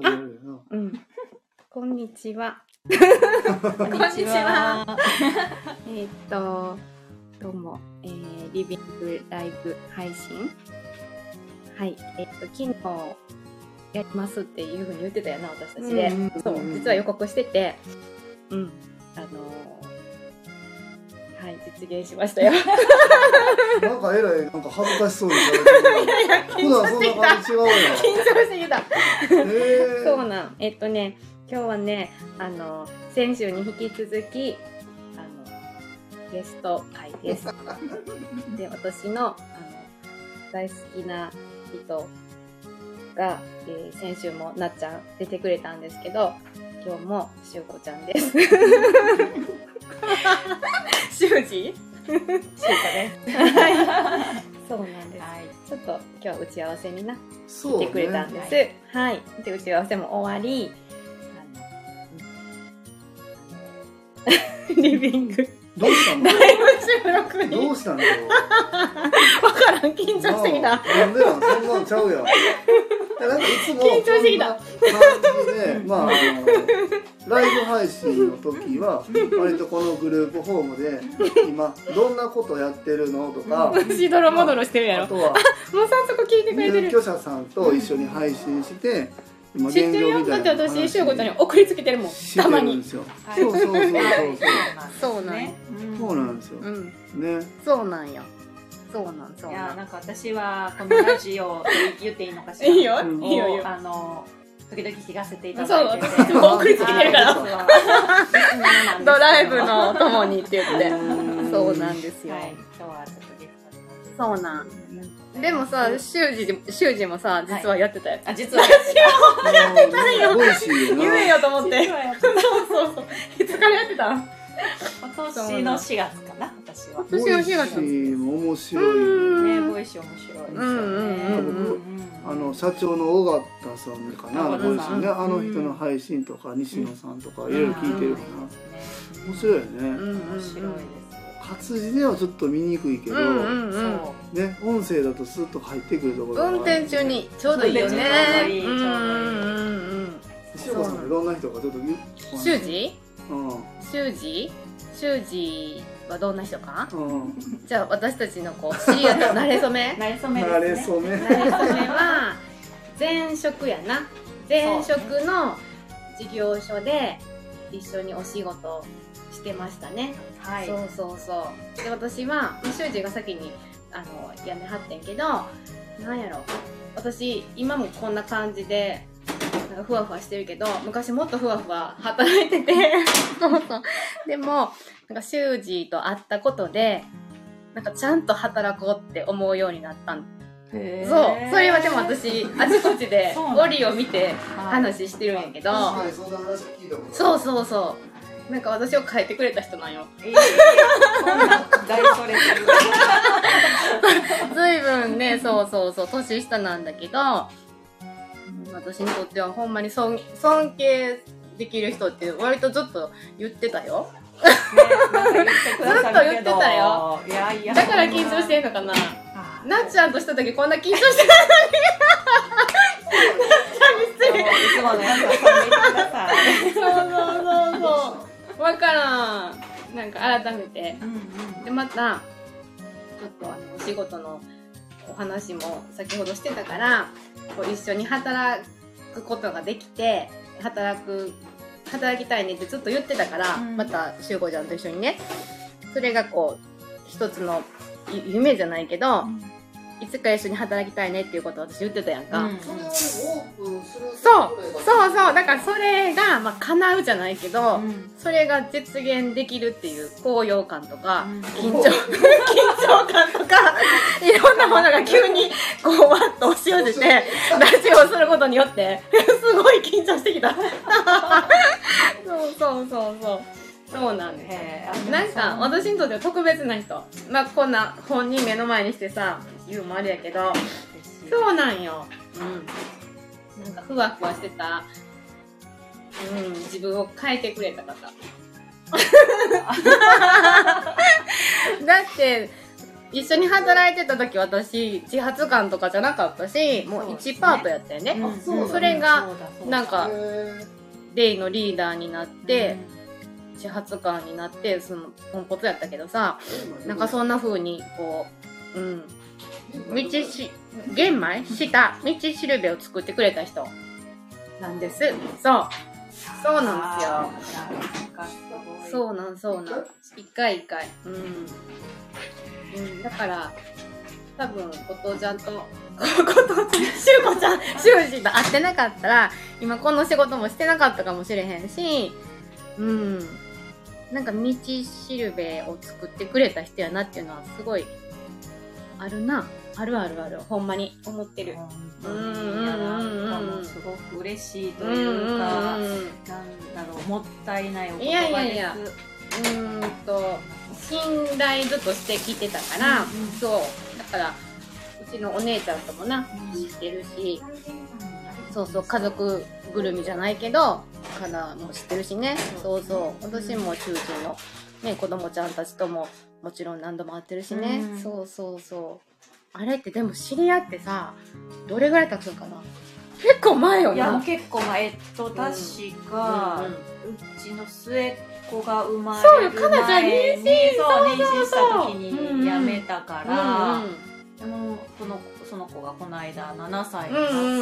始めるようん。こんにちは。こんにちは。えーっと、どうも、えー、リビングライブ配信。はい。えーっと、昨日、やりますっていうふうに言ってたよな、私たちで。うんうんうんそう、実は予告してて、うん。あのーはい、実現しましたよ。な。なんかえらい、なんか恥ずかしそうにされてる。普段そんな感じ違うよ。緊張してきた。そうなん。えっとね、今日はね、あの、先週に引き続き、あの、ゲスト会です。で、私の、あの、大好きな人が、えー先週もなっちゃん出てくれたんですけど、今日もしゅうこちゃんです。しゅうじシュウカです。はい。そうなんです。はい。ちょっと今日は打ち合わせになね来てくれたんです。ねはい。で、打ち合わせも終わり、リビング、どうしたの？ライブ収録に、どうしたの？わからん、緊張してきた。ななんでなん？そんなんちゃうやん。なんかいつも緊張してきた感じで、まあ、あの、ライブ配信の時は、割とこのグループホームで、今、どんなことやってるのとか、しどろもどろしてるやろ。もうあとは、早速聞いてくれてる。入居者さんと一緒に配信して、今知ってるよ。だって私、しゅうこちゃんに送りつけてるもん。たまに。そうそうそうそうそうなんね。そう。そうなんですよ。うん。ね。そうなんよ。そうなん、そういや、なん。なんか私はこのラジオ言っていいのかしら。いいよ、うんいいよ、いいよ。あの、時々聞かせていたそう、だいてて。私も送りつけてるから。ドライブのお供にって言って。うんそうなんですよ。はい。今日はちょっとゲストにそうなん。でもさ、修二修二もさ、実はやってたやつ。あ、実はやってたよ。言え よと思って。実はやってたそうそうそう。いつからやってた今年の4月かな、私は。私の日がボイシーも面白い。ね、うんボイシー面白いですよね。うんうんうんあの社長の尾形さんかな、ボイシーね、あの人の配信とか西野さんとかいろいろ聞いてるかな。面白いよね。面白いです。活字ではちょっと見にくいけど、うんうんうん。ね、音声だとスッと入ってくるところがある運転中。にちょうどいいよね。ちょうどいいちょうどいいうんうんうん塩子さんいろんな人がちょっと言う？うん。修二？うん修二？修二はどんな人か？うん。じゃあ私たちのこう、知り合った慣れ初め？なれそめね。そめ。慣れ初めは前職やな前職の事業所で一緒にお仕事してましたね、はい。そうそうそう。で私は修二が先にあの辞めはってんけどなんやろ。私今もこんな感じでなんかふわふわしてるけど昔もっとふわふわ働いてて。そうそう。でもなんか修二と会ったことでなんかちゃんと働こうって思うようになったん。そう。それはでも私、あちこちでゴリを見て話してるんやけど、はい、そんな話聞いたことそうそうそう。なんか私を変えてくれた人なんよ。えー大それてる。ずいぶんね、そうそうそう、年下なんだけど、うん私にとってはほんまに尊尊敬できる人って割とずっと言ってたよ。ねずっと言ってたよ。いやいや。だから緊張してんのかな。あなっちゃんとした時こんな緊張してないーいつものやつはそんでいてください。そうそうそうそう。わからん。なんか改めて。うんでまたちょっとあのお仕事のお話も先ほどしてたからこう一緒に働くことができて働く働きたいねってずっと言ってたから、うんまたしゅうこちゃんと一緒にねそれがこう一つのゆ夢じゃないけど、うんいつか一緒に働きたいねっていうことを私言ってたやんか、うん。そう。そうそう。だからそれが、まあ、叶うじゃないけど、うん。それが実現できるっていう高揚感とか、うん。緊張 緊張感とかいろんなものが急にこうわっと押し寄せてラジオをすることによって すごい緊張してきた。そうそうそうそう。そうなんですなんか私にとっては特別な人。まあこんな本人目の前にしてさ言うのもあれやけど。そうなんよ。うん。なんかふわふわしてた、うん、自分を変えてくれた方。だって、一緒に働いてた時私自発館とかじゃなかったしもう1パートやったよね。うん。それがなんかへデイのリーダーになって、自発館になってそのポンコツやったけどさーなんかそんな風にこううん道し玄米？した道しるべを作ってくれた人。なんです。そう。そうなんですよ。うそうなんそうなん。一回一回。うん、うん、だから多分後藤ちゃんと 後藤しゅうこちゃん修士と会ってなかったら今この仕事もしてなかったかもしれへんしうん。なんか道しるべを作ってくれた人やなっていうのはすごいあるなあるあるある。ほんまに。思ってる。うすごく嬉しいというか、うんうんうんなんだろうもったいないお言葉です。いやいやいや。うーんと信頼ずっとしてきてたから、うんうん。そう。だからうちのお姉ちゃんともな知ってるしそうそう家族ぐるみじゃないけどからも知ってるしね。そう。そう私も中心の、ね、子供ちゃんたちとももちろん何度も会ってるしね、うん。そうそうそうあれってでも知り合ってさどれぐらい経つのかな？結構前よいやな結構まあえっと確か、うんうちの末っ子が生まそうよかなちゃん妊娠そう妊そうそう娠した時に辞めたから、うんうんでもそのその子がこの間7歳に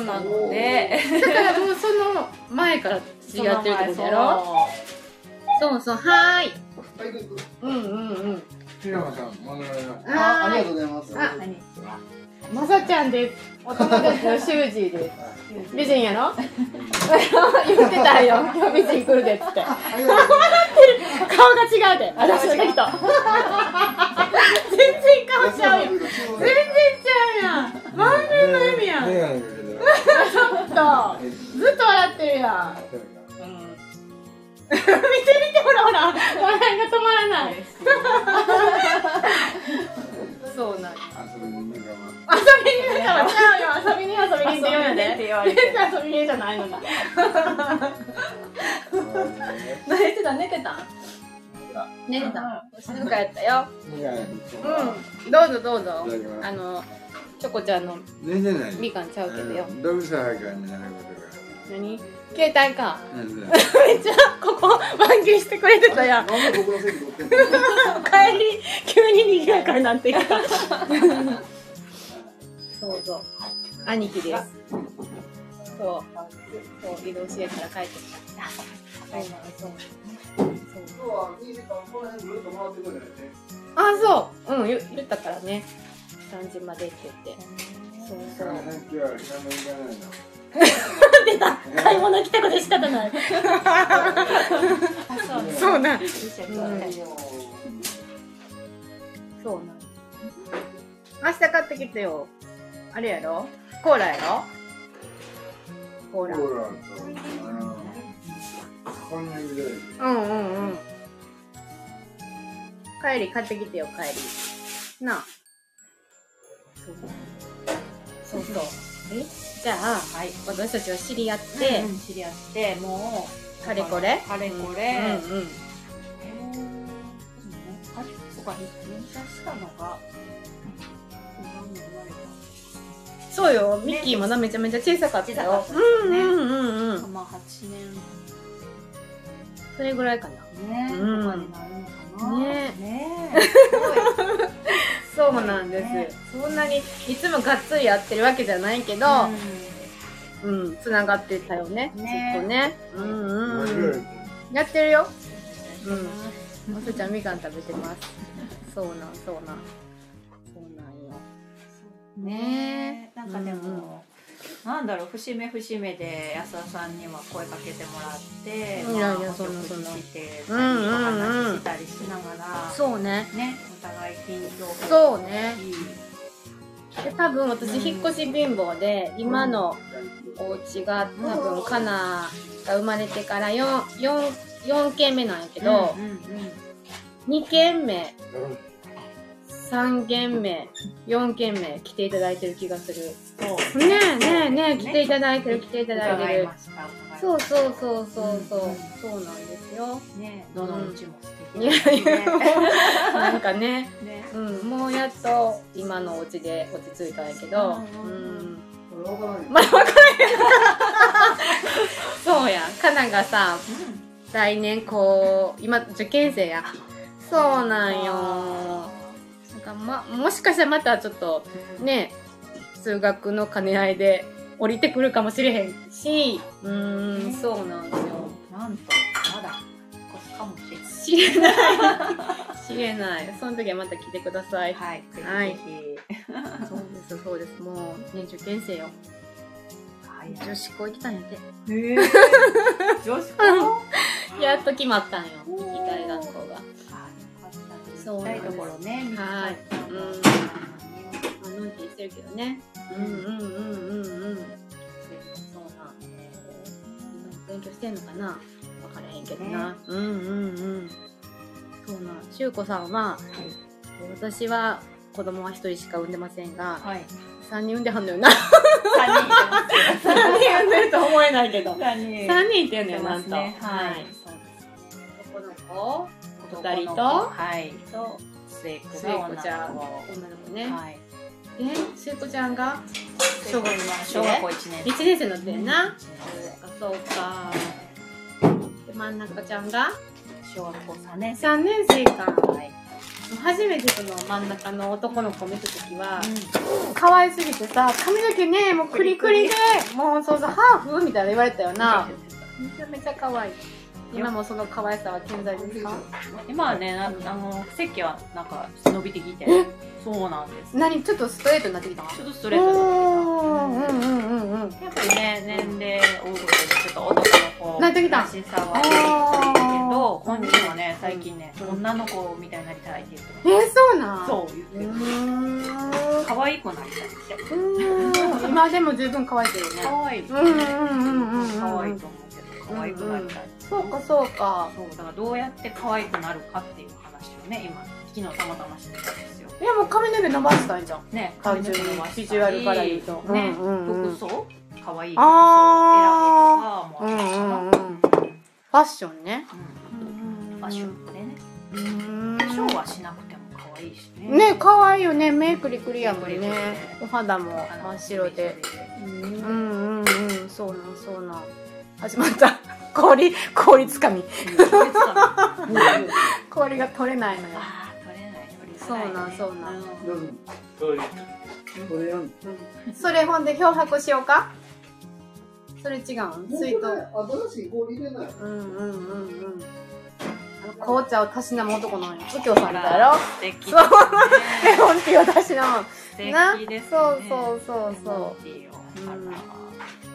なったので、だからもうその前から知り合ってるってことやろ？そう。そうはーい。はいどうぞうんうんうん平野さん、まだあありがとううございます。あ何まさちゃんです。お友達のシュージーです。美人やろ？言ってたよ。今日美人来るでっつって。ありがとう。ございます顔が違うで。私の人全然顔ちゃうよ全然ちゃうやん。満面の笑みやん。ちょっと。ずっと笑ってるやん見て見てほらほら笑いが止まらない。そうなん遊びに行くか遊びにだからちゃうよ遊びに遊びにって言うんやでって言われて全然遊びにじゃないのに寝てた。寝てた。寝てた静かやったよ。うん。どうぞどうぞ。あのチョコちゃんの寝てない。みかんちゃうけどよ。何？携帯か。がうん。めっちゃここ満喫してくれてたやん。帰り急に賑やかになってきた。そうそう。兄貴です。そう。そう移動支援から帰ってきた。そうなのそう。そう。今日は2時間この辺ぐるっと回ってくるんだよねあそう。うん言言ったからね。3時までって言ってそうそう。今日は買い物行かないの出た買い物来たこと仕方ない。そうなん。一緒にそうなん。明日買ってきてよ。あれやろ？コーラやろ？コーラ。コーラとあのこんにゃくでうんうんうん。帰り買ってきてよ帰り。なあ。そうそうそう。えじゃあはい。私たちは知り合って、で、知り合ってもうかれこれ。かれこれ、うんうん。えーそうねあそうか入社したのが今の生まれそうよ。ミッキーもなめちゃめちゃ小さかったよ。たね。うんうんうんうん。たまあ8年。それぐらいかな。ね、うん。とかになるのかなね。ね そうなんです、そんなにいつもがっつりやってるわけじゃないけどうん。つながってたよね。ね。ずっとね。うんうんうん。やってるよ。うん。まさちゃんみかん食べてます。そうなんそうなん。そうなんよ。ね。なんかでも、なんだろう節目節目で安田さんには声かけてもらっていやいやまあそんなそんな。お食事してお話ししたりしながら、そうね。ねお互い近況そうね。で多分私引っ越し貧乏で今のお家が多分カナが生まれてから 4, 4, 4軒目なんやけど、うんうんうん。2軒目3軒目、4軒目来ていただいてる気がする。そう。ねえねえねえ、来ていただいてる、来ていただいてる。そうそうそうそうそう。うん。そうなんですよ。ねどのうちも素い敵 なんかね、ね。うん、もうやっと今のお家で落ち着いたんやけど、うん。そうや、かながさ、来年こう、今受験生や。そうなんよ。かま、もしかしたらまたちょっと、ね、数学の兼ね合いで降りてくるかもしれへんし、うーん、そうなんですよ。なんとまだかもしれない知れない。知れない。その時はまた来てください。はいぜはいひぜ そうです、そうです。もう、ね、受験生よ。ひはい女子校行きたいんやって。へえ 女子校？やっと決まったんよ。行きたい学校が。行きたいところね見つかったはいうんあ、のんきにしてるけどね。うんうんうんうんうん。そうなん。今勉強してんのかな？わからへんけどな。うんうんうん。そうなん。しゅうこさんは、私は子供は一人しか産んでませんが、はい三人産んではんのよな。三人産んでると思えないけど。三人三人いてんのよ、いてなんと。ははいい。そう男の子？二人とはいと、末っ子末が女っ子ちゃん、の子女の子ね。はいで、末っ子ちゃんが小学小学校一年1年生乗ってんな。生そうか、そうか。で、真ん中ちゃんが小学校三年生3年生か。はい初めてその真ん中の男の子を見たときは、可愛すぎてさ、髪の毛ね、もうクリクリで、もうそうそう、ハーフ？みたいな言われたよな。めちゃめちゃ可愛い。今もその可愛さは健在ですか？今はねなあの席はなんか伸びてきて。そうなんです。何？ちょっとストレートになってきた？ちょっとストレートになってうんうんうんうんうん。きたやっぱりね年齢を追うごとにちょっと男の子なってきた。らしさはけど本人はね最近ねうん。女の子みたいになりたいって言ってえー、そうなん？そう言ってうる。可愛くなりたいって。今でも十分可愛いけどね。可愛いうんうんうんうんうん。可愛いと思う可愛くなりたいそうかそうか。そうだからどうやって可愛くなるかっていう話をね今昨日たまたましてたんですよいやもう髪の毛伸ばしたんじゃん。ね単純にビジュアルから言うとね、うんうんうん服装？可愛い服装を選ぶとあかもあるしなうんうんうん。ファッションね。うんファッションでね。化粧はしなくても可愛いしねね可愛いよね。メイクリクリやもんねリ。お肌も真っ白で。うんうんうんうん。そうなんそうなん。始まった。氷、氷つかみ。氷が取れないのよ。あー取れない。そうなんそうなん。それほんで漂白しようか？それ違うん？水筒。新しい氷入れない。うんうんうんうん。あの紅茶をたしなむ男の右京さんみたいやろ？素敵。そう。レモンティーをたしなむ。素敵なですね。そうそうそうそレモンティーをう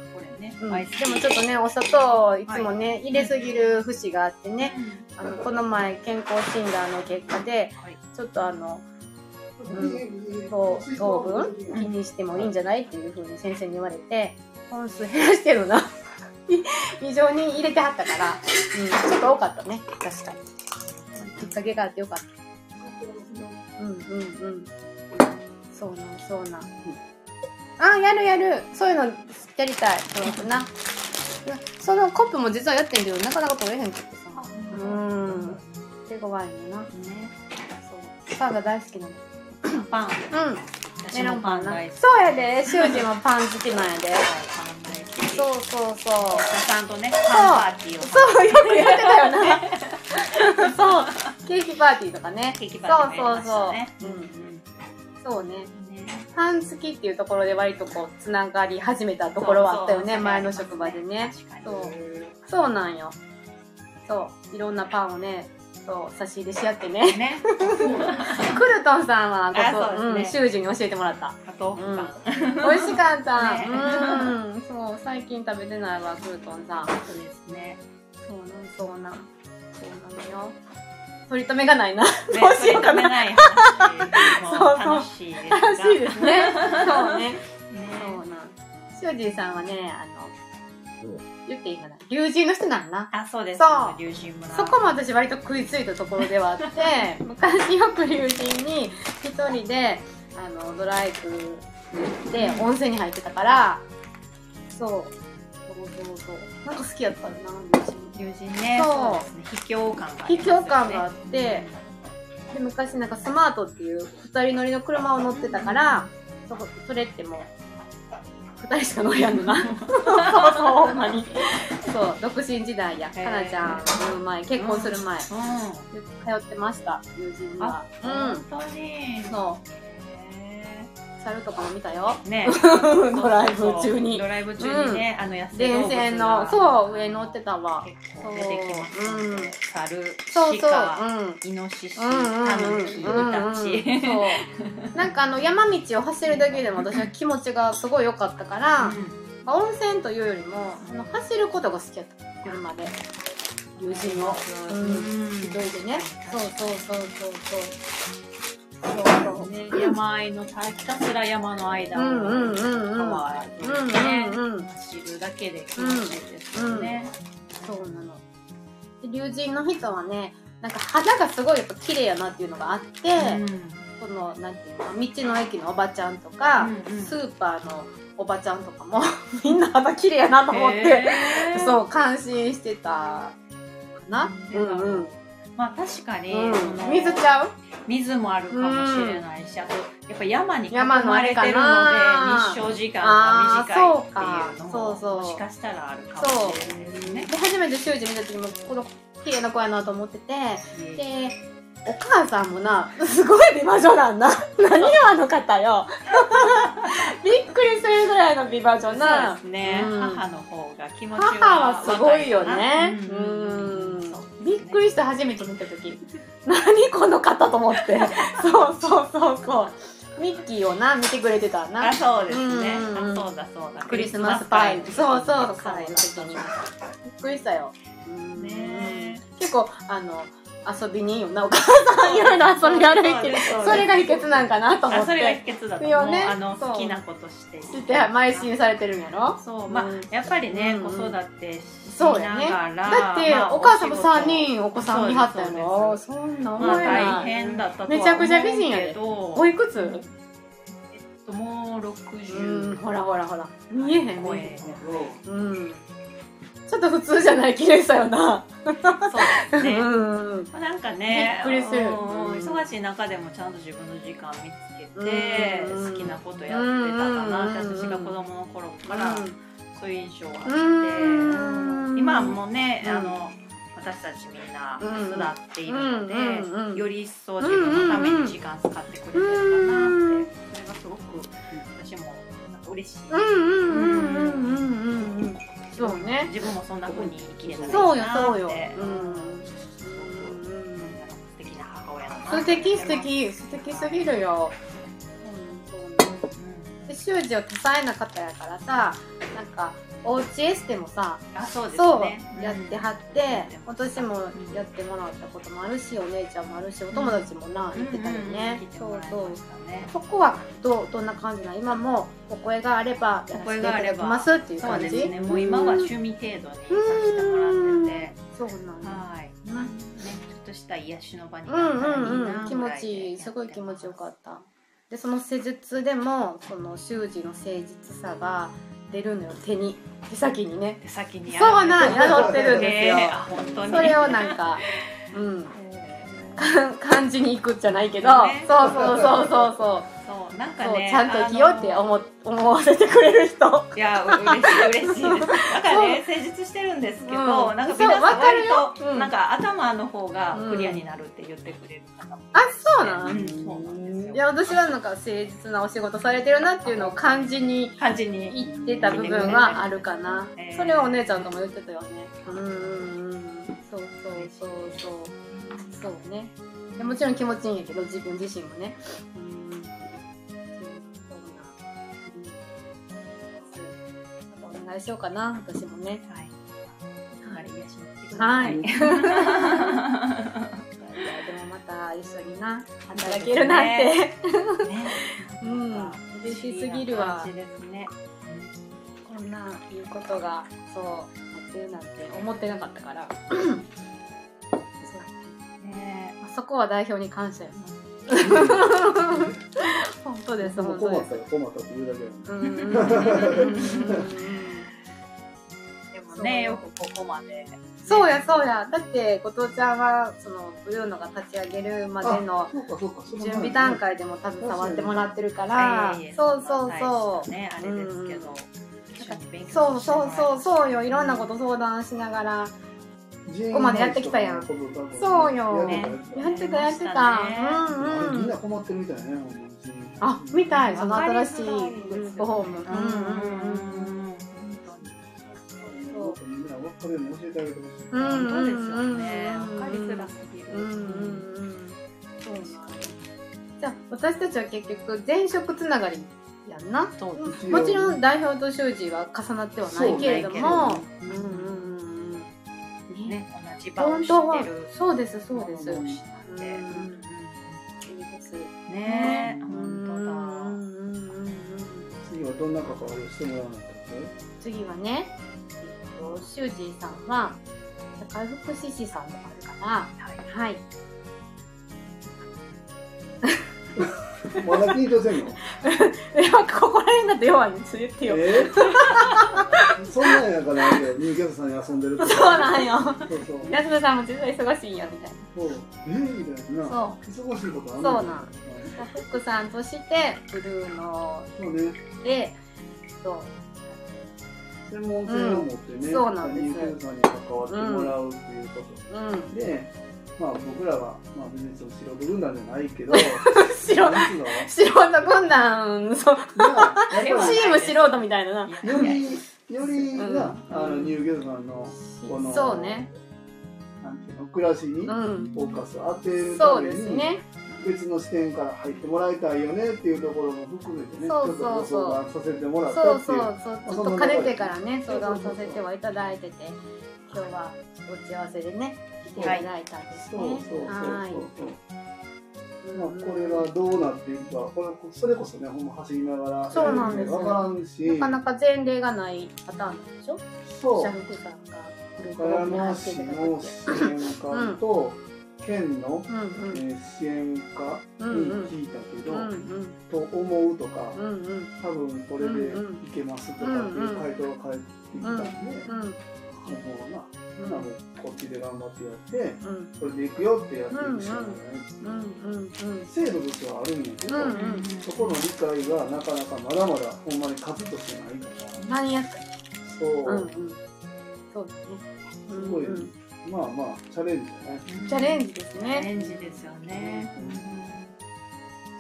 う。うん、アでイスティーもちょっとね、お砂糖いつもね、入れすぎる節があってね、あの、この前健康診断の結果で、はいちょっとあの、糖糖分？気にしてもいいんじゃないっていう風に先生に言われて、本数減らしてるな。異常に入れてはったから、うん、ちょっと多かったね。確かに。きっかけがあってよかった。うんうんうん。そうなん、そうなん。あ、やるやる。そういうのやりたい。そうな。そのコップも実はやってんけど、なかなか取れへんくってさ。うん。手強いねんな。ねそう。パンが大好きなの。パンうん。私もパン大好きそうやで。修二もパン好きなんやで。そうそうそう。ちゃんとねパンパーティーをそう、よくやってたよ な。そう。ケーキパーティーとかね。ケーキパーティーもやりましたそうねそうそう。うん。うんそうね。ねパン好きっていうところで割とこう、つながり始めたところはあったよね。前の職場でね。そう。そうなんよ。そう。いろんなパンをね、そう、差し入れし合ってね。ね クルトンさんは、こあこ、ねうん、修二に教えてもらった。あとうんパン美味しかった。ねうん。そう、最近食べてないわ、クルトンさん。そうですねそうなん、そうなん。そうなのよ。取り留めがないな。ね どうしようかな。ない話。も そうそう。楽しいですが楽しいです。ね。そうね。ねそうなん。修二さんはね、あの、言っていいかな。龍神の人なんな。あそうです。そう。龍神村。そこも私割と食いついたところではあって 昔よく龍神に一人であのドライブに行って温泉に入ってたから。そう。そうそうそう。なんか好きやったんだな龍龍神ね。そう。そうですね。秘境感がありますよね。秘境感があってで昔なんかスマートっていう二人乗りの車を乗ってたからそこそれってもう二人しか乗りやんのな。そうそうほんまに。そう独身時代や。かなちゃんの前結婚する前、うん。通ってました友人は。あ、うん本当に。そうへ猿とかも見たよ。ーね。ドライブ中に。ドライブ中にね、あの野生動電物線のがそう上乗ってたわ。結構出てきますそう。うん。猿そうそう。鹿うん。イノシシ、タヌキ、イタチ。そう。なんかあの山道を走るだけでも私は気持ちがすごい良かったから、まあ温泉というよりもあの走ることが好きやった車で。友人を。ううんん一人でね。そうそうそうそうそうそうね、山あいのたひたすら山の間をうんうんうんうん川うん。でねうんうん走るだけで気持ちいいですよね。そうなの。で龍神の人はねなんか肌がすごいやっぱ綺麗やなっていうのがあって、そのなんていうの道の駅のおばちゃんとか、うんうん。スーパーのおばちゃんとかも みんな肌綺麗やなと思って、へー。そう感心してたかな、ううん。んうんまあ確かに、うん。水ちゃう？水もあるかもしれないし、あとやっぱ山に囲まれてるのでな。日照時間が短いっていうあーそうそうそう。ももしかしたらあるかもしれないですね。で初めて修二見た時もこの綺麗な子やなと思っててでお母さんもなすごい美魔女なんだ。何よあの方よ。びっくりするぐらいの美魔女そうなですね、うん。母の方が気持ちは母はすごいよね。ううん。ん。そうびっくりして初めて見た時。何この方と思って。そうそうそうそう。ミッキーをな見てくれてたな。あそうですね、うん。うんそうだそうだ。クリスマスパイ。そうそう。そうカレーの時にびっくりしたよ。うん。ね結構あの遊びにいいよなお母さん いろいろ遊び歩いてる。それが秘訣なんかなと思っあそれがて秘訣だと思う、よね。好きなことして。いして邁進されてるんやろ？そうまあ、うん。やっぱりね、うん子育てしそうやね。ながらだって、まあお母さんも仕事。3人お子さん見はったやそんな思まあ大変だっためちゃくちゃ美人やで。おいくつえっともううん60ほらほらほら。見えへん超見ええへん。うんちょっと普通じゃない綺麗さよな。そうですね、うん。まあなんかねびっくりする。忙しい中でもちゃんと自分の時間見つけて、うん。好きなことやってたかなって、うん私が子供の頃からそういう印象があって、うん。今もね、うん。あの私たちみんなうん。巣立っているので、うんうんより一層自分のために時間使ってくれてるかなって、うんそれがすごく私も嬉しい、そうね。自分もそんな風に生きれたらいいなって。そうよそうよ。素敵な母親だな素敵素敵素敵すぎるよ。で修二は多彩な方やからさなんかおうちエステもさあそうですそうねやってはって私もやってもらったこともあるしお姉ちゃんもあるしお友達もな行ってたよね。そうそうそこはどうどんな感じなの？今もお声があればやらせていただきますっていうそう感じですね。もう今は趣味程度にさせてもらってて。そうなんだ。はいうんねちょっとした癒しの場にうなんったらいいうんなうん。気持ちいいすごい気持ちよかった。でその施術でもその習字の誠実さが出るのよ手に。手先にね。手先にそうなん宿ってるんですよ。えーあ本当に。それをなんかうん。感じに行くじゃないけど、ね。そうそうそうそうそう。ーそうなんかねちゃんと生きようって思思わせてくれる人。いやう嬉しい嬉しいです。だからね施術してるんですけど、うん。なんか皆さん割と、うん。なんか頭の方がクリアになるって言ってくれる。方もあそうなん、うんそうなんですよ。いや私はなんか誠実なお仕事されてるなっていうのを感じに感じに言ってた部分はあるかな、えーそれはお姉ちゃんとも言ってたよね。うんうんうんそうそうそうそう。そうね。でもちろん気持ちいいんやけど自分自身もね。うん願いしようかな私もね。はい。かなり癒しに来てくださはいい でもまた一緒にな働けるなんて、ね。うん。嬉しすぎるわ。ですね。ここんないいことがそうやってるなんて思ってなかったから。そうね。まあそこは代表に感謝よ。本当です本当です。困ったら困ったって言うだけ。やんうんうんうんう。んでもねよくここまで。そうやそうや。だって後藤ちゃんはそのブルーノが立ち上げるまでの準備段階でも携わってもらってるからそうそう大そうねあれですけど。そうそうそううそうよ。いろんなこと相談しながらここまでやってきたやん。そうよ。ね。やってたやってた、うんうん。みんな困ってるみたいねあ見たいその新しいグループホーム。うんうんうんうんもっとみんな分かるように教えてあげてほしいうん。そうですよねわかりづらすぎるうん。うん。そうなん。じゃあ私たちは結局前職つながりやん。なそうですもちろん。代表と修士は重なってはないけれどもううん。うん。うん。うん。ねね同じ場を知ってるそうですそうですうん。いいですねうん。本当だうん。うん。うん。次はどん。な関わりをしてもらわないと次はね、と、シュージーさんは社会福祉士さんでもあるから、はい。まだ緊張せんの？でも、ここら辺だと弱いにつ言ってよ。え？ー、そんなんやからね入居者さんに遊んでるとかそうなんよ。そうそう。安田さんも実は忙しいんや、みたいそう。え？ー、みたいな。そ忙しいことあるそうなん。な。フックさんとして、ブルーノそうね。で、そう、専門性を持ってね、うんそうなんです入居者さんに関わってもらうっていうこと、うん。でまあ僕らは、まあ、別にその素人軍団じゃないけど白、なんつうの素人軍団、そう、チーム素人みたいなな。よりよりな、うんあの入居者さんのこのそうね。なんていうの暮らしにフうん。ォーカスを当てるそうために、ですね。別の視点から入ってもらいたいよねっていうところも含めてねそうそうそう。ちょっとご相談させてもらったっていう。そうそうそう、ちょっとかねてからね、相談させてはいただいてて、今日は打ち合わせでね、来ていただいたんですそうね。そうそうそうはい。まあ、これがどうなっていくかこれそれこそねほんま走りながらそうなんですよ。分からんしなかなか前例がないパターンでしょ？そう。社福さんがグループに入っていただくのって。支援課と県の、うんうん。えー支援課に聞いたけど、うんうん。と思うとか、うんうん。多分これでいけますとかっていう回答が返ってきたんで、うんうん。もうな、みんなもうこっちで頑張ってやって、うん。これでいくよってやっていくしかない、う。んうん制度としてはあるんやけど、うんうんそこの理解がなかなかまだまだほんまに数としてないから、マニアックそう、うんうん。そうですね。すごい、うんうんまあまあチャレンジじゃない。チャレンジですチャねレンジですよね。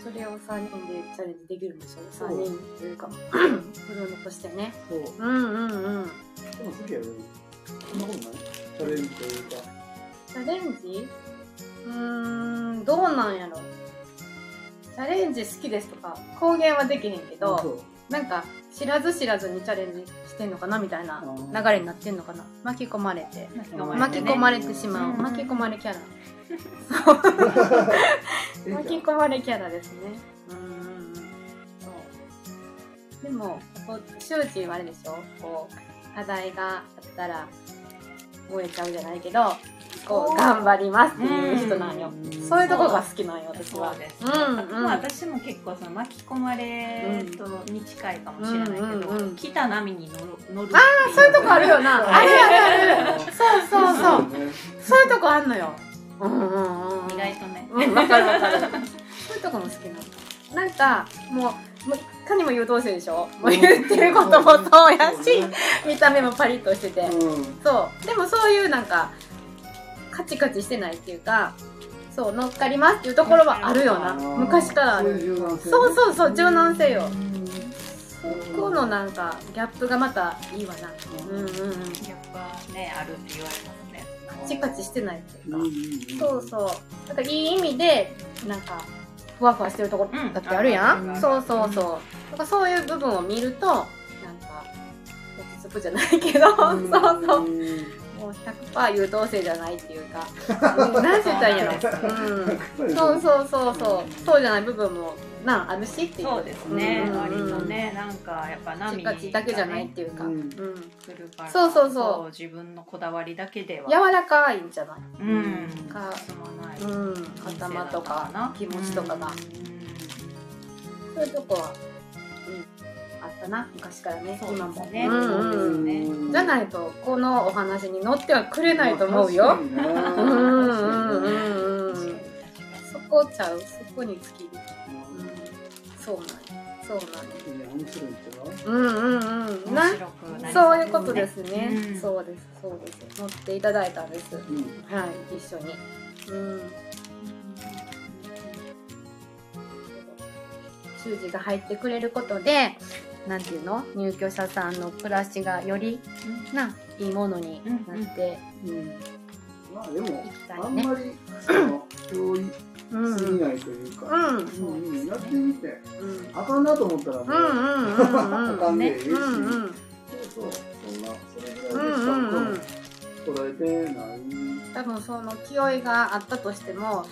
それを3人でチャレンジできるんでしょそう。3人というかプロのとしてね。そう、うんうんうん。でも好きやろ。そんなことない。チャレンジというか。チャレンジ？うーんどうなんやろ。チャレンジ好きですとか公言はできへんけどそう。なんか知らず知らずにチャレンジしてんのかなみたいなうん。流れになってんのかな。巻き込まれて。巻き込まれてしまう。うん。巻き込まれキャラ。ええ 巻き込まれキャラですね。うん。そう。でもこう周知はあれでしょ？こう課題があったら燃えちゃうじゃないけどこう頑張りますっていう人なんよ。うん。そういうとこが好きなんよ私は。そうです。うん私も結構その巻き込まれとに近いかもしれないけど、うんうんうん。来た波に乗る乗るああそういうとこあるよな。あるあるある。そうそうそう。ねそういうとこあんのよ。うんうんうん意外とね、うん、わかるわかる。そういうとこも好きなの。なんか、もう、もういかにも優等生でしょ？もう言ってることもそうやし、見た目もパリッとしてて。うん。そう。でもそういうなんか、カチカチしてないっていうか、そう、乗っかりますっていうところはあるよな。昔からあそうる。そうそうそう、柔軟性よ。うんそこのなんか、ギャップがまたいいわな。うんうんうん。やっぱねあるって言われますねカチカチしてないっていうか。うんうんそうそう。なんかいい意味で、なんか、ふわふわしてるところだってあるやん、うんそうそうそう。なんかそういう部分を見ると、なんか、落ち着くじゃないけど、そうそう。んもう100%優等生じゃないっていうか、うん、何て言ったらいいんやろ、うん、そうそうそうそう。そうじゃない部分もなあるしっていう。そうですね、うん。割とねなんかやっぱ波チカチだけじゃないっていうか、ううん。ん。来るからそうそう。そう自分のこだわりだけでは。柔らかいんじゃない？うん。か進まない、うん。頭とか気持ちとかが、うん。そういうとこは、うん、あったな昔からねそう今も、ね。うんうんそうですねじゃないとこのお話に乗ってはくれないと思うよ、まあ確かになうんうんうんうん。そこちゃうそこに尽きる、うん、そうなんやそうなんううんうんうん。なそういうことですね、うんそうですそうです。乗っていただいたんです。うん。はい一緒に。うん。習字が入ってくれることでなんていうの？入居者さんの暮らしがよりないいものになってうんまあでもいきたいね。あんまりその教育うんすぎないというか、うん。うんうんやってみてうん。あかんなと思ったらもう、うんうんうんうん。あかんでええし、うんうんそうそうそんなそれぐらいでしかうんうんうん捉えてない、多分その気負いがあったとしても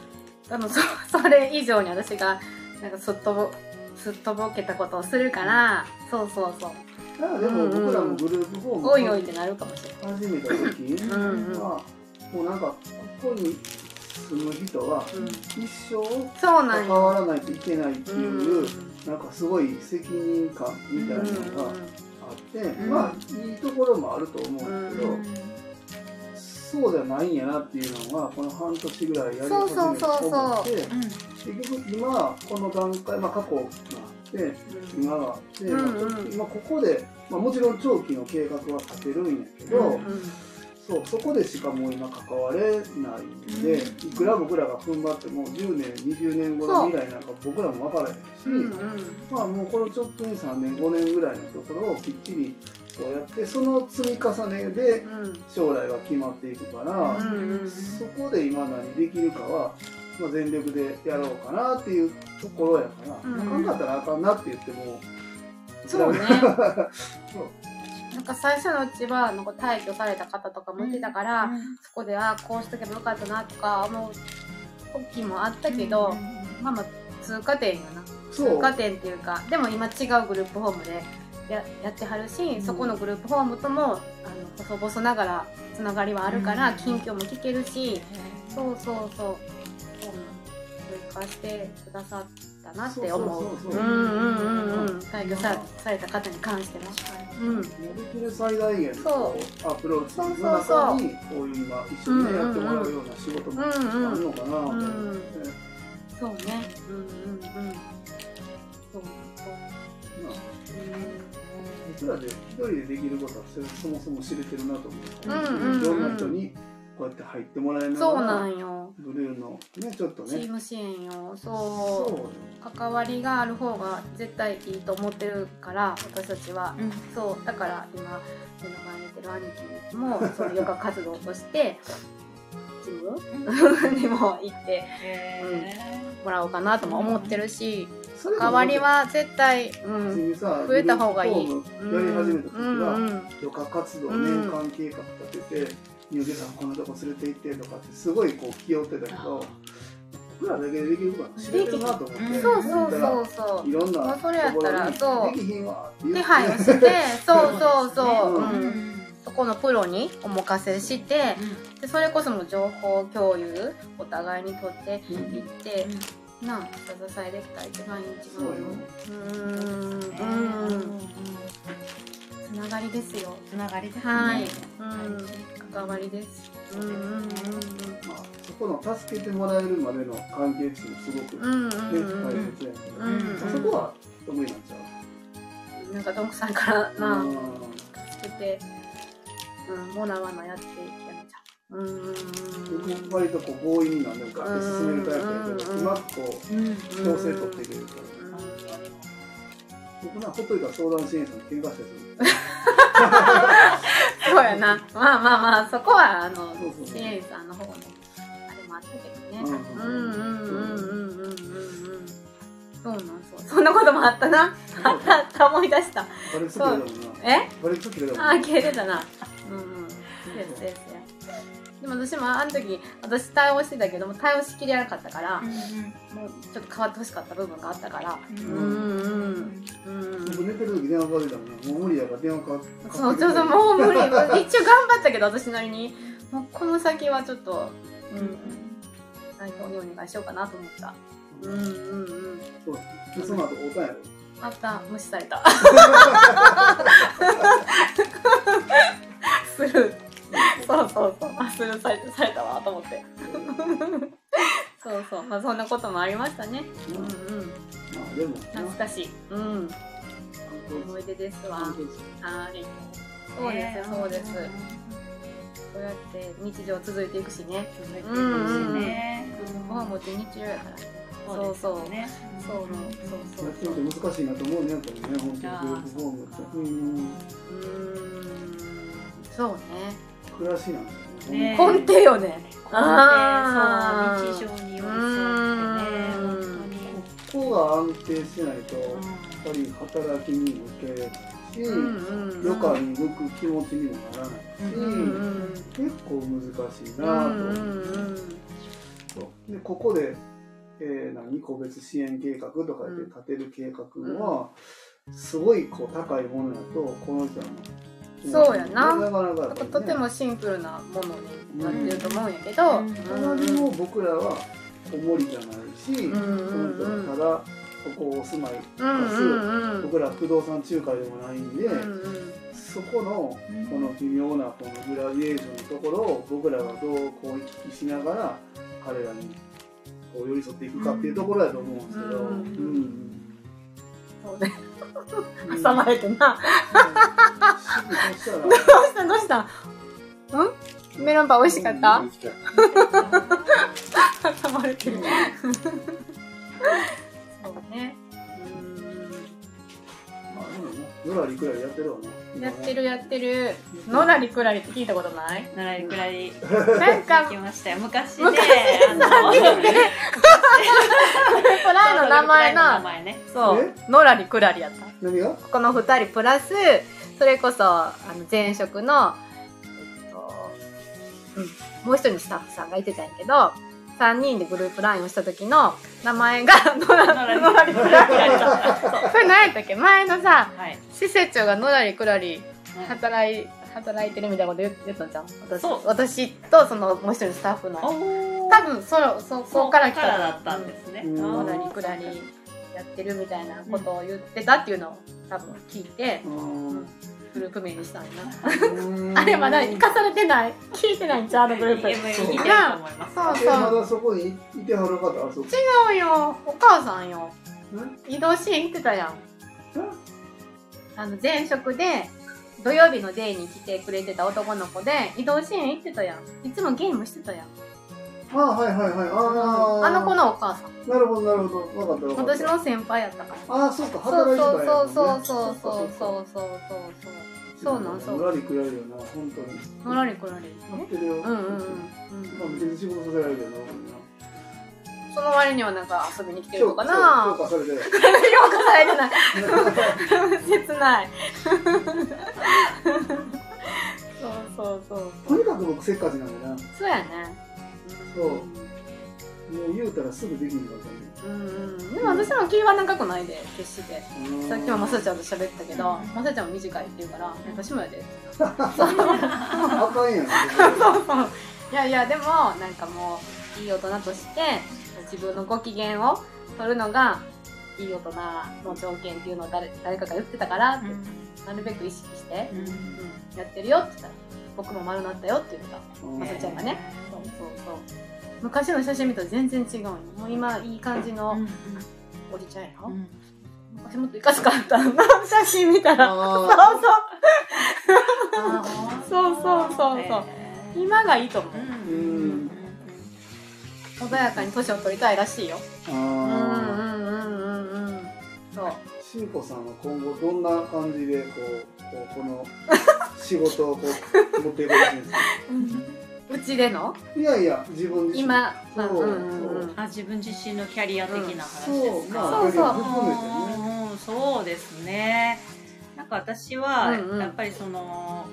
多分そ それ以上に私がなんかすっとぼすっとぼけたことをするからそうそうそう。だからでも僕らもグループホームおいおいってなるかもしれない始めた時んうん。はもうなんかここに住む人はうん。一生関わよらないといけないってうんいう、なんかすごい責任感みたいなのがあって、うんまあいいところもあると思うんだけど、うんそうじゃないんやなっていうのがこの半年ぐらいやり始めて思って結局今この段階、まあ、過去があって今があって、今ここで、まあ、もちろん長期の計画は立てるんやけど、うんうん。そうそこでしかもう今関われないんで、いくら僕らが踏ん張っても10年20年後の未来なんか僕らも分からへんし、うんうん。まあもうこの直近3年5年ぐらいのところをきっちりこうやってその積み重ねでうん。将来が決まっていくから、うんうんそこで今何できるかは、まあ、全力でやろうかなっていうところやから、うん。あかんかったらあかんなって言ってもそうね。そう。なんか最初のうちはなんか退去された方とかもいてたから、そこであこうしとけばよかったなとか思う時もあったけど、まあまあ通過点よな。そう。通過点っていうかでも今違うグループホームでややってはるし、そこのグループホームともあの細々ながらつながりはあるから、うん。近況も聞けるしそうそうそう。そう通過してくださったなって思う。そうそうそうそう。うんうんうんうん。退去さされた方に関しても。うん。もうできる最大限のアプローチのそうそうそう。中にこういう今一緒にねやってもらうような仕事もあるのかなと思って、うん。そうね。うんうんうん僕らで一人でできることはそもそも知れてるなと思う、うんうんうん。いろんな人にこうやって入ってもらえなそうなんよ。ブルーのねちょっとね。チーム支援よ。そそう。関わりがある方が絶対いいと思ってるから私たちは。そう。だから今目の前にいてる兄貴もそのヨガ活動としてジム？にも行ってもらおうかなとも思ってるしそれ関わりは絶対、う別ん、増えた方がいい。やり始めた時は、うんうん余暇活動年間計画立てて入居者さんこんなとこ連れて行ってとかってすごいこう気負ってたけど僕らだけでできること知れてるなと思って、うんそうそうそうそう。いろんなもうそれやったらそう。手配をして そうそうそう、ううん。ん。そこのプロにお任せしてでそれこそも情報共有お互いに取っていって、なあ下支えできたら一番いいうようーんうん。つながりですよ。つながりですね。はい、うん、関わりです。うんうんうんまあ、そこの助けてもらえるまでの関係値もすごく、大切やけど、うんうん。そこは得意なんちゃうなんかどんくさんからなうん。つけて、うん、もらわなやっていううん割とこう強引に何でもガッて進めるタイプやけど、うんうまくこう調整取っていけるか。ら、僕なほっといたら相談支援さんに喧嘩したりす。る そうやな。まあまあまあそこはあのそうそう支援さんの方のあれもあったけどね。ううんん。うんうんうんうんうんうんそうなんそう。そんなこともあったな。あったあった。思い出した。バレつけだもんなえ？バレつけだもんああ消えてたな。うんうん。ですですでも私もあの時私対応してたけども対応しきれなかったから、もうちょっと変わってほしかった部分があったから。ううんんうん。うん。僕寝てる時電話かけたもんなもう無理やから電話かかそうちょっともう無理。一応頑張ったけど私なりに。もうこの先はちょっとうん。内藤にお願いしようかなと思った。うんうんうん。そうでその後会うたんやろ。あった。無視された。スルー そうそうそう。あスルーされされたわと思って。そうそう。まあそんなこともありましたね。うん。うんまあでも懐かしい。うん。思い出ですわ。はい。そうですよそうです。そうやって日常続いていくしね。続いていくしね。ご飯もって日常やから。そうそうねそうそうそう。やってみて難しいなと思うねやっぱりね。本当にグループホームって。うん。そうね暮らしなんだよね。根底よね。ああーそう日常に寄り添ってねうん。本当に。ここが安定しないとやっぱり働きに向けるし、余暇に向く気持ちにもならないし、結構難しいうんなと、うんうんそうでここで、えー何？個別支援計画とかで立てる計画は、すごいこう高いものだとこの人はそうやな。なんかとてもシンプルなものになってると思うんやけど、うん。ただでも僕らはおもりじゃないし、うんうんその人がただここお住まいうんうんうん。僕ら不動産仲介でもないんで、うんうん。そこのこの微妙なこのグラディエーションのところを僕らがどうこう行き来しながら彼らにこう寄り添っていくかっていうところだと思うんですけど、うんうんそうねうん 挟まれてな。どうした？どうした？ん？メロンパン美味しかった？挟まれてる。そうね。まあでもねのらりくらりやってるわなやってるやってる。のらりくらりって聞いたことない？ならいくらい。なんか行きましたよ。昔ね昔あのプライの名前名な前ね。そうのらりくらりやった。何が？この2人プラスそれこそあの前職の、えっとうん、もう一人のスタッフさんがいてたんやけど3人でグループ LINE をした時の名前が「のらのらり。くらり」やったそれ何やったっけ？前のさはい。施設長がのらりくらり働い働いてるみたいなこと言言ったんじゃん。私私とそのもう一人のスタッフの。お多分そそそこから来た。だったんですね。うん。のらりくらりやってるみたいなことを言ってたっていうのを多分聞いて。うんグループ名にしたんやうん。なあれまだ生かされてない。聞いてないんちゃうあのグループ。そうえまだそこにいてはる方あそううよ。お母さんよ。移動支援行ってたやん。あの前職で土曜日のデーに来てくれてた男の子で移動支援行ってたやん。いつもゲームしてたやんあはいはいはい。あー。あの子のお母さん。なるほどなるほど。分かった分かった。私の先輩やったから。ああそうか。そう働いてたんや。そうそうそうそうそそうそうそうそうそうなんそうのらりくらりよな本当にのらりくらり待ってるようんうんうんうんまあ別に仕事させられるよなその割にはなんか遊びに来てる評のかな評価されて評価されてない切ないそうそうそうとにかく僕せっかちなんだなそうやねそうもう言うたらすぐできるからうんうん。でも私も気は長くないで決して。ねさっきもまさちゃんと喋ったけどまさちゃんも短いって言うから私もやで。あかんやん。そうそういやいやでもなんかもういい大人として自分のご機嫌を取るのがいい大人の条件っていうのを誰誰かが言ってたからって、なるべく意識して、うん。やってるよって言ったら僕も丸なったよって言ったうん。まさちゃんがね。そうそうそう昔の写真見たら全然違うの。もう今いい感じのおじちゃんやろ、昔もっといかつかった。な写真見たら。そうあそうそうそうそう。そう今がいいと思う。うん穏やかに年を取りたいらしいよ。ー。うんうんあうんうんうん。そう。しんこさんは今後どんな感じでこうこうこの仕事をこう持っていくらしいんですか？うちでの？いやいや自分自身。今そう。うんあ自分自身のキャリア的な話ですか、まあそうそう。含めてね。うんそうですね。なんか私はうんうん。やっぱりその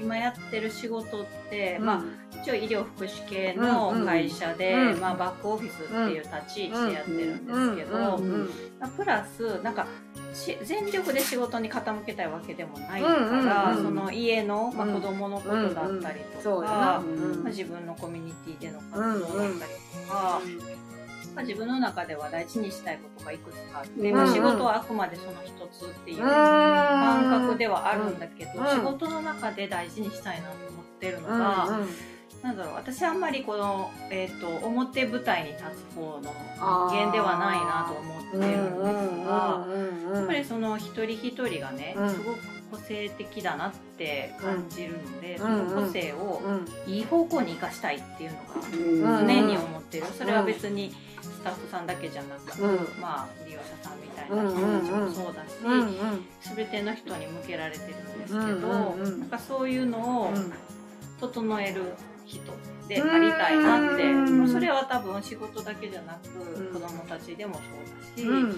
今やってる仕事って、うん。まあ一応医療福祉系の会社で、うん。まあ、バックオフィスっていう立ち位置でやってるんですけど、うんうんプラスなんかし全力で仕事に傾けたいわけでもないから、うんその家の、まあ、うん。子供のことだったりとか、うんまあ、自分のコミュニティでの活動だったりとか、まあ、自分の中では大事にしたいことがいくつかあって、うんまあ、仕事はあくまでその一つっていう感感覚ではあるんだけど、うん仕事の中で大事にしたいなと思ってるのが、なんだろう私あんまりこの、えー、と表舞台に立つ方の人間ではないなと思ってるんですが。やっぱりその一人一人がね、うん。すごく個性的だなって感じるので、ん。その個性をいい方向に生かしたいっていうのがうん常に思ってる、それは別にスタッフさんだけじゃなくて、うん。まあ利用者さんみたいな人たちもそうだし、全ての人に向けられてるんですけど、うんうんうん。なんかそういうのを整える人でありたいなって、うんまあそれは多分仕事だけじゃなく、ん子供たちでもそうだし、なん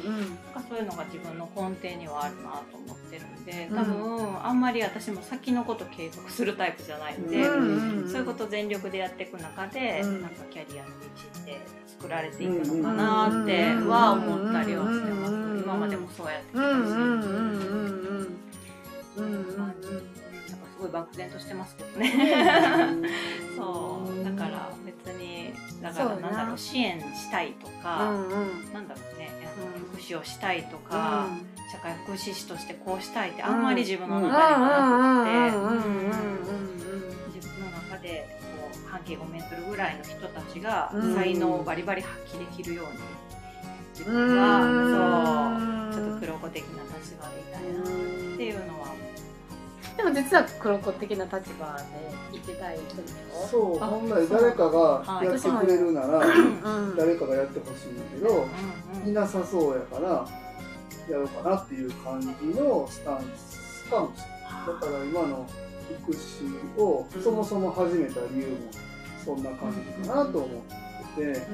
かそういうのが自分の根底にはあるなと思ってるんで多分、あんまり私も先のこと計画するタイプじゃないんで、そういうことを全力でやっていく中で、うん。なんかキャリアの道って作られていくのかなっては思ったりはしてます、うん今までもそうやってきたし、ごい漠然としてますけどね。そう。だから別にだからな。なんだろう支援したいとか、なんだろうねうん。福祉をしたいとか、社会福祉士としてこうしたいってあんまり自分の中にはなくて、自分の中でこう半径5メートルぐらいの人たちがうん。才能をバリバリ発揮できるように自分はそうちょっと黒子的な立場でいたいなっていうのはでも実は黒子的な立場で言ってたい人でしょ？そうあ本来誰かがやってくれるならうん誰かがやってほしいんだけどいなさそうやからやろうかなっていう感じのスタンスかもしれない。だから今の福祉をそもそも始めた理由もそんな感じかなと思ってて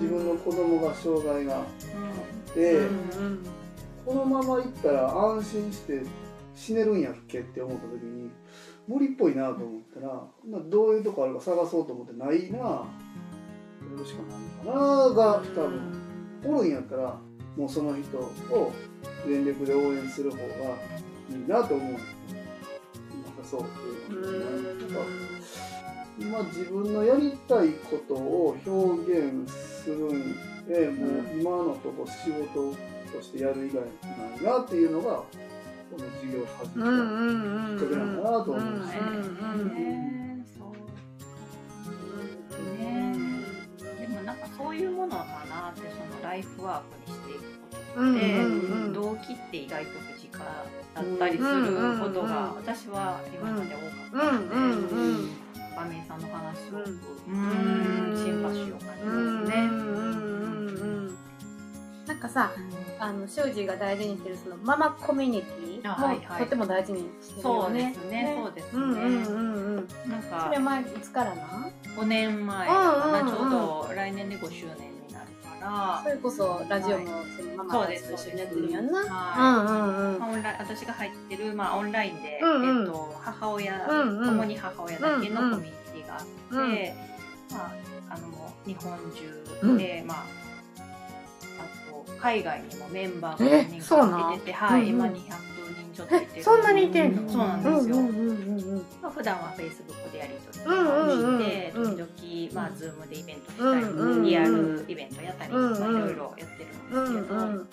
自分の子供が障害があってこのままいったら安心して死ねるんやっけって思った時に無理っぽいなと思ったらまあどういうとこあるか探そうと思ってないなやるしかないのかなが多分おるんやったらもうその人を全力で応援する方がいいなと思う。なんかそうっていうのか今自分のやりたいことを表現するんでもう今のとこ仕事としてやる以外ないなっていうのがこの授業を始めたきっかけなんだなと思う、ねそうねでもなんかそういうものかなってそのライフワークにしていくことって、動機って意外と身近だったりすることが私は今まで多かったので、場面さんの話すごくうんシンパシーを感じますね。なんかさあの修二が大事にしてるそのママコミュニティもあはいはい。とても大事にしてるそうでよね。すね。そうですね。うんうんうんうん。なんかそれ前いつからな？5年前かな、うんうんうん。ちょうど来年で5周年になるから。それこそラジオもそのママたちと一緒にやってるんやんな。はい。うんうんうん。まあ、オンライン私が入ってる、まあ、オンラインで、うんうん。えっと、母親、うんうん。共に母親だけのコミュニティがあって、うん。うんまあ、あの日本中で、まあ、あと海外にもメンバーが何人かいてて、はいうんうん。今200人ちょっといてえそんなにいてんの？そうなんですよ、まあ、普段はフェイスブックでやり取りうんうんうん。して、うん時々、まあ、 Zoom でイベントしたり、うんうんリアルイベントやったり、うんうんまあ、いろいろやってるんですけど、うんうん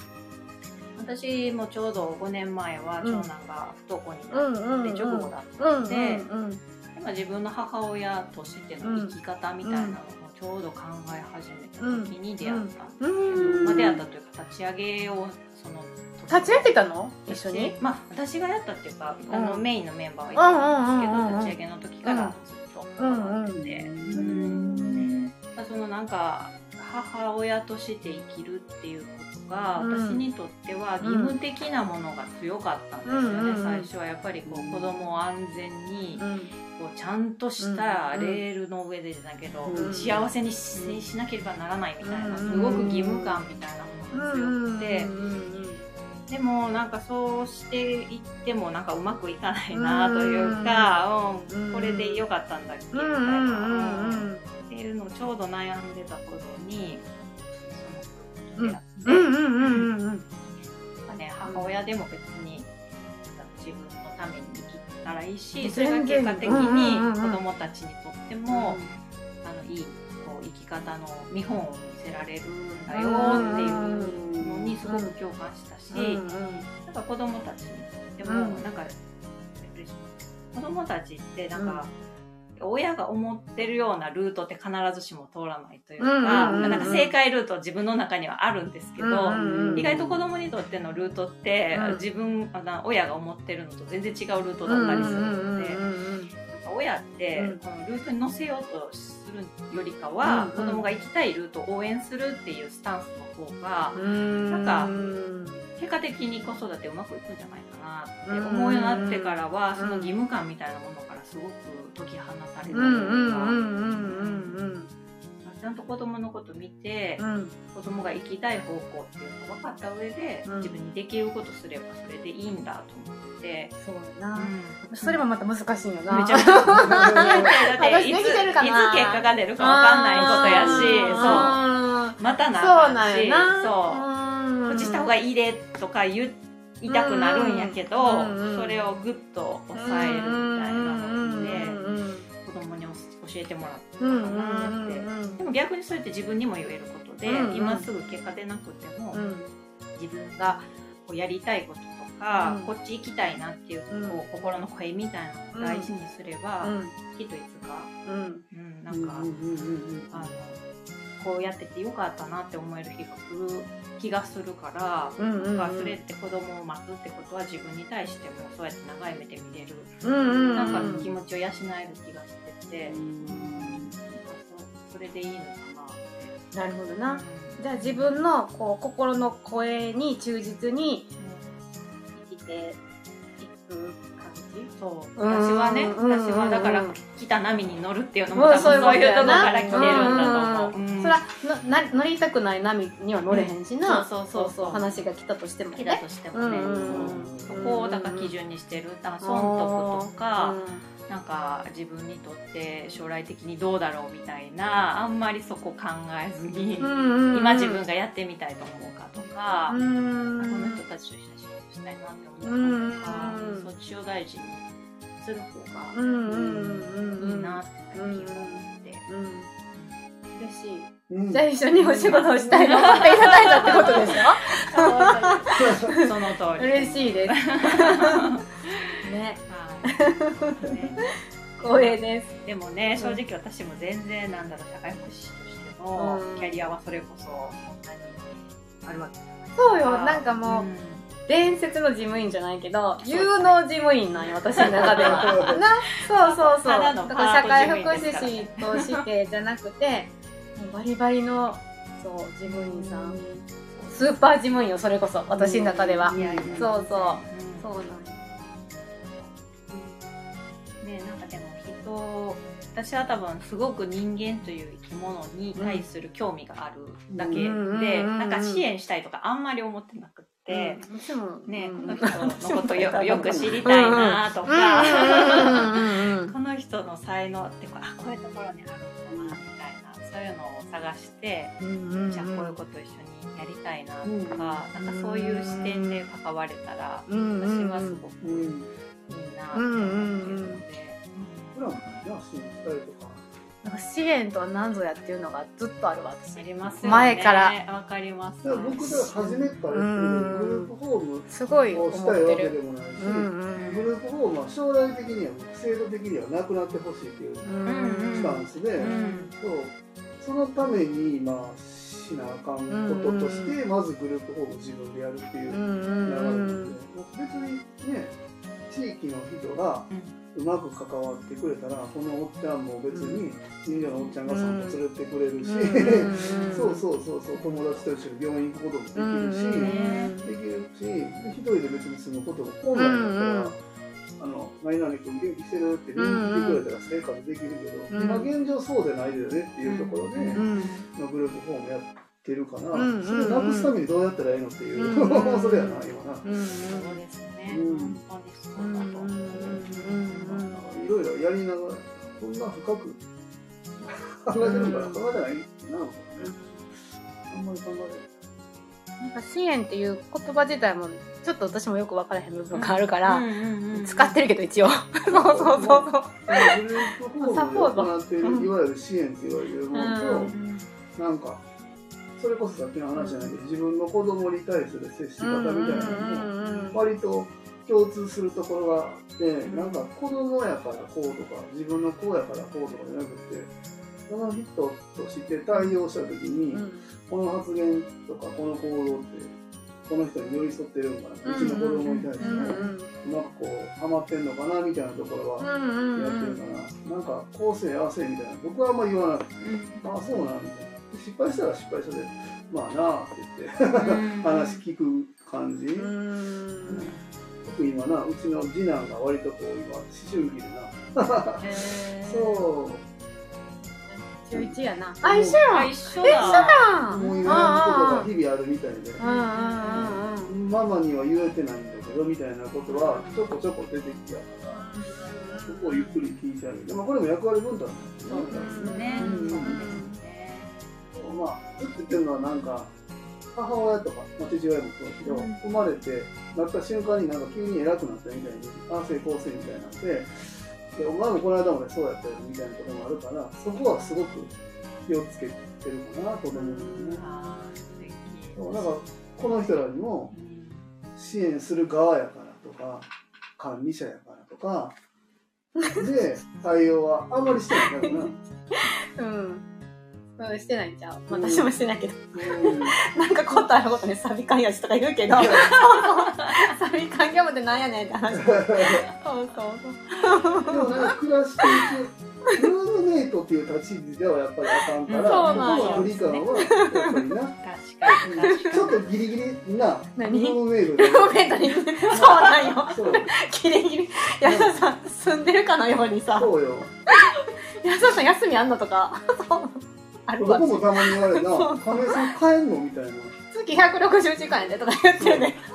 私もちょうど5年前は長男が不登校にうんなうん。って直後だっうんうんでうん。今自分の母親としての生き方みたいなのをちょうど考え始めた時に出会った。ん。ですけど、うん。まあ、出会ったというか立ち上げをその立ち上げたの？一緒に？まあ私がやったっていうか、あのうんメインのメンバーはいたんですけど、立ち上げの時からずっと。うん関わってて、うん。まあそのなんか母親として生きるっていうことが、うん。私にとっては義務的なものが強かったんですよね、うん最初はやっぱりこう子供を安全にうん。こうちゃんとしたレールの上でじゃないけど、うん。幸せにししなければならないみたいな、うん。すごく義務感みたいなものが強くて、でもなんかそうしていってもなんかうまくいかないなというか、うんうん。これで良かったんだっけみたいな、うんうんうん。っていうのをちょうど悩んでた頃にその出会って、うんうんうん。うん。うんね、母親でも別に自分のために生きたらいいしそれが結果的に子供たちにとっても、あのいいこう生き方の見本を見せられるんだよっていうのにすごく共感したし、うん。うんなんか子供たちにとっても、うん。なんか子供たちってなんか、親が思ってるようなルートって必ずしも通らないというか、なんか正解ルート自分の中にはあるんですけど、意外と子供にとってのルートって、うん。自分親が思ってるのと全然違うルートだったりするので、親って、うん。このルートに乗せようとするよりかは、子供が行きたいルートを応援するっていうスタンスの方が、うん。なんかうん結果的に子育てうまくいくんじゃないかなって思うようになってからは、んその義務感みたいなものからすごく解き放たれたというか、ちゃんと子供のこと見て、うん。子供が行きたい方向っていうのを分かった上で、うん。自分にできることすればそれでいいんだと思って、そうやな、うん。それもまた難しいよな。めちゃめちゃ。だって私いついつ結果が出るか分かんないことやしあそう。またなしそうう。こっちした方がいいでとか言いたくなるんやけど、それをグッと抑えるみたいなのでうん子供に教えてもらったうんかなって、うんでも逆にそれって自分にも言えることで、うんうん。今すぐ結果出なくても、うん。自分がこうやりたいこととか、うん。こっち行きたいなっていう、うんこう心の声みたいなのを大事にすれば、きっといつか、うん。うん、なんか、うんうんうんうん。あのこうやっててよかったなって思える日が来る気がするから、うんうんうん。なんかそれって子供を待つってことは自分に対してもそうやって長い目で見れる、うんうんなんか気持ちを養える気がしてて、うんそそれでいいのかなって。なるほどな、うんじゃあ自分のこう心の声に忠実に生きていく感じ？そう。うん私はねうん。私はだからうん来た波に乗るっていうのもうん多分そういうとこから来てるんだと思う。らのな乗りたくない波には乗れへんしな、うん。そうそうそう。話が来たとしても来たとしてもね、そこをだから基準にしてる。だから損得とか、なんか自分にとって将来的にどうだろうみたいなあんまりそこ考えずに、うん今自分がやってみたいと思うかとか、うん。この人たちと一緒に仕事したいなって思うかとか、うんそっちを大事にする方がいいなって最近思って。うん。嬉しいうん。じゃあ一緒にお仕事をしたいのを買っていただいたってことでしその通ょり嬉しいです。ね。はい。ね。光栄です。でもね正直私も全然なんだろう社会福祉士としてのうん。キャリアはそれこそそんなにあるわけそうよ。なんかもう、伝説の事務員じゃないけど有能事務員なんよ私の中では。な？そうそうそう。社会福祉士としてじゃなくてバリバリのそう事務員さん。スーパー事務員よそれこそ私の中では、そうそう。うん。そうなんよねなんかでも人私は多分すごく人間という生き物に対する興味があるだけで、うんなんか支援したいとかあんまり思ってなくって、ね、うんこの人のことよよく知りたいなとか、この人の才能ってこうあこういうところにあるそういうのを探して、じゃあこういうこと一緒にやりたいなとか、なんかそういう視点で関われたら、私はすごくいいうんなって思ってるので。普段もなん。か支援とは何ぞやっていうのがずっとあるわ私ありますよね。前からわかります。僕が初めからグループホームすごいをしたいわけでもないし、うん。うん。グループホームは将来的には制度的にはなくなってほしいっていううん。スタンスで、うん。そうそのためにまあしなあかんこととして、まずグループホームを自分でやるっていう流れなんので、別にね地域の人がうまく関わってくれたらこのおっちゃんも別に近所のおっちゃんが散歩連れてくれるし、うん そうそうそうそう友達と一緒に病院行くこともできるし、うんできるしで一人で別に住むことも本来だったら、あの何々君元気してるって見に来てくれたら生活できるけど、うん。今現状そうでないよねっていうところで、うんまあグループホームやってるかな、うんうんうん。それなくすためにどうやったらいいのっていう、それやな今な、そうですね、うん。本当にそううん。だと思う、うんいろいろやりながらそんな深く考えてるんから考えてないなのかね。あんまり考えなんか支援っていう言葉自体もちょっと私もよく分からへん部分があるから、うんうんうん使ってるけど一応。そうそうそうそう。グループサポート。ホームで行っているいわゆる支援って言われるものと、うんなんかそれこそさっきの話じゃないけど自分の子供に対する接し方みたいなのも割と共通するところがあって、なんか子供やからこうとか自分の子やからこうとかじゃなくてその人として対応した時に、この発言とかこの行動ってこの人に寄り添ってるんかな、うちの子供に対しても、うまくこうハマってんのかなみたいなところはやってるかな、なんかこうせえああせえみたいな。僕はあんまり言わなくて、ああそうなんみたいな失敗したら失敗したで。まあなあって言って。話聞く感じ、特に今なうちの次男が割とこう今思春期でなそう中1やな。あ一緒やあ一緒だ。だ思い悩むことが日々あるみたいで、うんうんうんうん。ママには言えてないんだけどみたいなことはちょこちょこ出てきやからそこをゆっくり聞いてあげて、まあ、これも役割分担なんですそうですね、うんそうですね。まあずっと言ってるのはなんか母親とか、まあ、父親もそうだけど、生まれてなった瞬間になんか急に偉くなったみたいにああ成功せみたいになってでお前もこの間までそうやったよみたいなところもあるからそこはすごく気をつけてるかな子供にね。あそうなんかこの人らにも支援する側やからとか管理者やからとかで 対応はあんまりしてないからな。うん。うん。してないんちゃう？私もしてないけど。うん。なんかことあるごとにサビ缶やしとか言うけど そうそうサビ缶業務ってなんやねんって話。そうそうそう。でもなんか暮らしていくルームメイトっていう立ち位置ではやっぱりあかんから、そうなん距離感はやっぱりな。確かに。確かちょっとギリギリな、ル何ームメイトで。ルームメイトに。そうなんよ。そう、ギリギリ。安田さん住んでるかのようにさ。そうよ。安田さん休みあんのとか。そう。あるわ。僕もたまに言われるな、亀井さん帰んのみたいな。月160時間やでとか言ってるね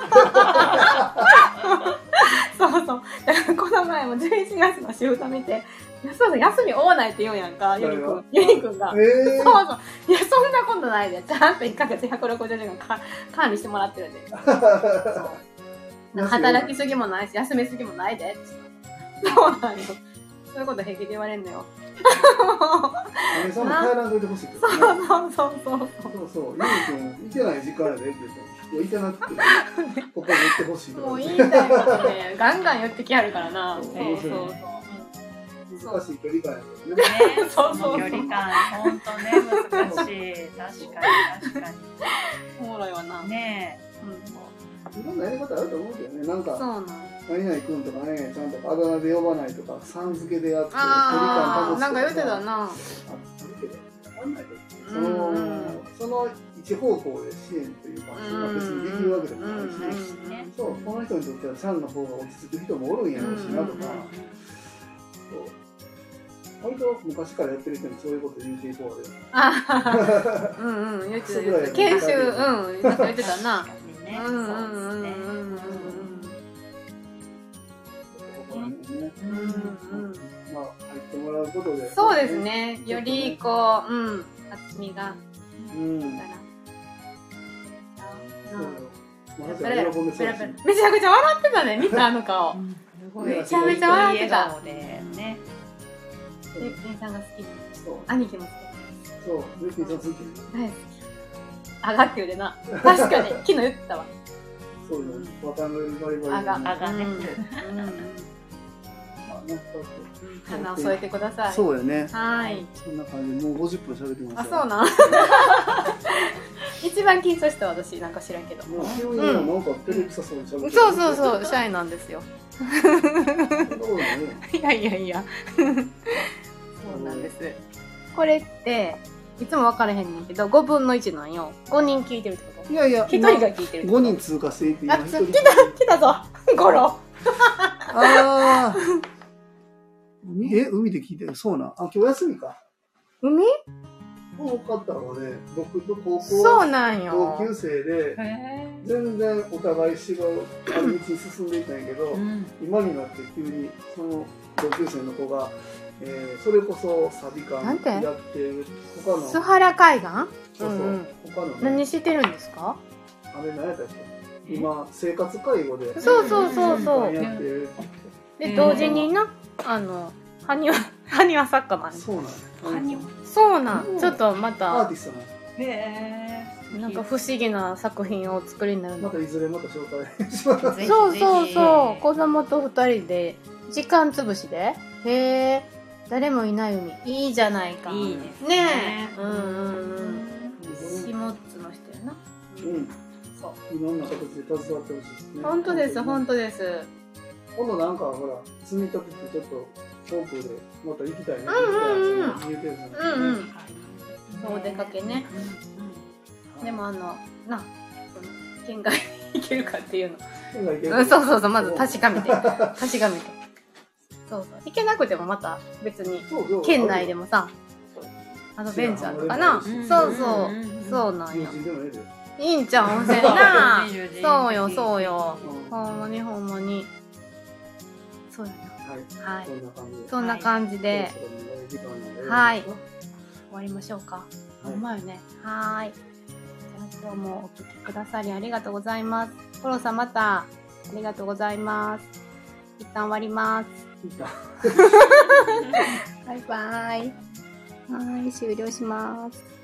そうそうだからこの前も11月のシフト見て休み多ないって言うんやんかゆりくんゆりくんがええそうそう。いや、そんなことないで。ちゃんと1ヶ月160時間か管理してもらってるで。働きすぎもないし、休みすぎもないで。そうなんよ。そういうこと平気で言われんのよ。亀井さんも帰らんといてほしいけどね。そうそうそうそう。そうそう、ゆうくん、いてない時間やでって言って、いや、いてなくて、ここに行ってほしいとかもう言って言いたいことね、ガンガン言ってきはるからな。そそううそうそうそう。難しい距離感やけどね。ね、そうそう距離感、本当ね、難しい。確かに、確かおもろいわな。に。ねうん。いろんなやり方あると思うけどね、なんか、そうなん。何々くんとかね、ちゃんとあだ名で呼ばないとか、さん付けでやって、距離ああ、感保つとかなんか言ってたな。あるけど、わかんないけど、そうんの、その一方向で支援というか、そんな別にできるわけでもないし、うんねそう、この人にとってはちゃんの方が落ち着く人もおるんやろうしなとか、うんそう割と昔からやってる人にそういうこと言うていこうで。あーうんうん。研修、うん、言ってたな。ね。うんうんうんね。まあ、入ってもらうことで。そうです。ね。よりこう、うん、厚みがうん。だしペラめちゃくちゃ笑ってたね、見たあの顔。めちゃめちゃ笑ってた笑顔でね。で、ケンさんが好き。そう。兄貴も好そう。ルキーさん好き。き。大好き。上がってるでな。確かに、昨日言ってたわ。そうよ。渡辺バリバリ。あが、あがねね、花を添えてください。そうよね。はい。そんな感じで、もう50分喋ってまあ、すそうなん 一番緊張した私なんか知らんけど。もう急になんか照れくさそうに喋ってそうそうそう、シャイなんですよ。いやいやいや。そうなんです。これって、いつも分からへんねんけど、5分の1なんよ。5人聞いてるってこと？いやいや、1人が聞いてるってこと？5人通過していって、来た来たぞ ゴロああ。海？え、海で聞いてる？そうなん？あ、今日休みか。海？この方はね、僕と高校そうなん同よ。級生で、へ全然お互い違う道に進んでいったんやけど、うん。今になって急にその同級生の子が、えーそれこそサビ館なんて？やってる他の。須原海岸？そうそう、うんうん。他のね。何してるんですか？あれ何やったっけ？今生活介護でそうそうそうそう。館やってるで、同時にな、あの、はにわ、はにわ作家なんですそうなんやカニそうなん。うんちょっとまアーたテ、ィストなんやへえなんか不思議な作品をお作りになるの。またいずれまた紹介しますぜひそうそうそう。子供と二人で、時間つぶしで。へえ、誰もいない海。いいじゃないか。いいですねねえ。うんうんうん。下津の人やな。うんそう。いろんな形で携わってほしいですね本当です、本当です。今度なんかほら積み立ててちょっと遠くでまた行きたいねうんうんうんって言うてるじゃないですかうんうんお出かけね。うんでもあの、な、その県外に行けるかっていうの。県外行けるうん、そうそうそう、まず確かめて。確かめて。そうそう。行けなくてもまた別に、県内でもさ、アドベンチャーとかな。そうそう。んんんそうなんよ。友人でもええでいいんちゃん、温泉な。そうよ、そうよ。うんほんまにほんまに。そうやはいな。はい。そんな感じではい終わりましょうか。はいほんまよね。はーい。じゃあ今日もお聞きくださりありがとうございます。コロさんまた、ありがとうございます。一旦終わります。バイバイ。はーい、終了します。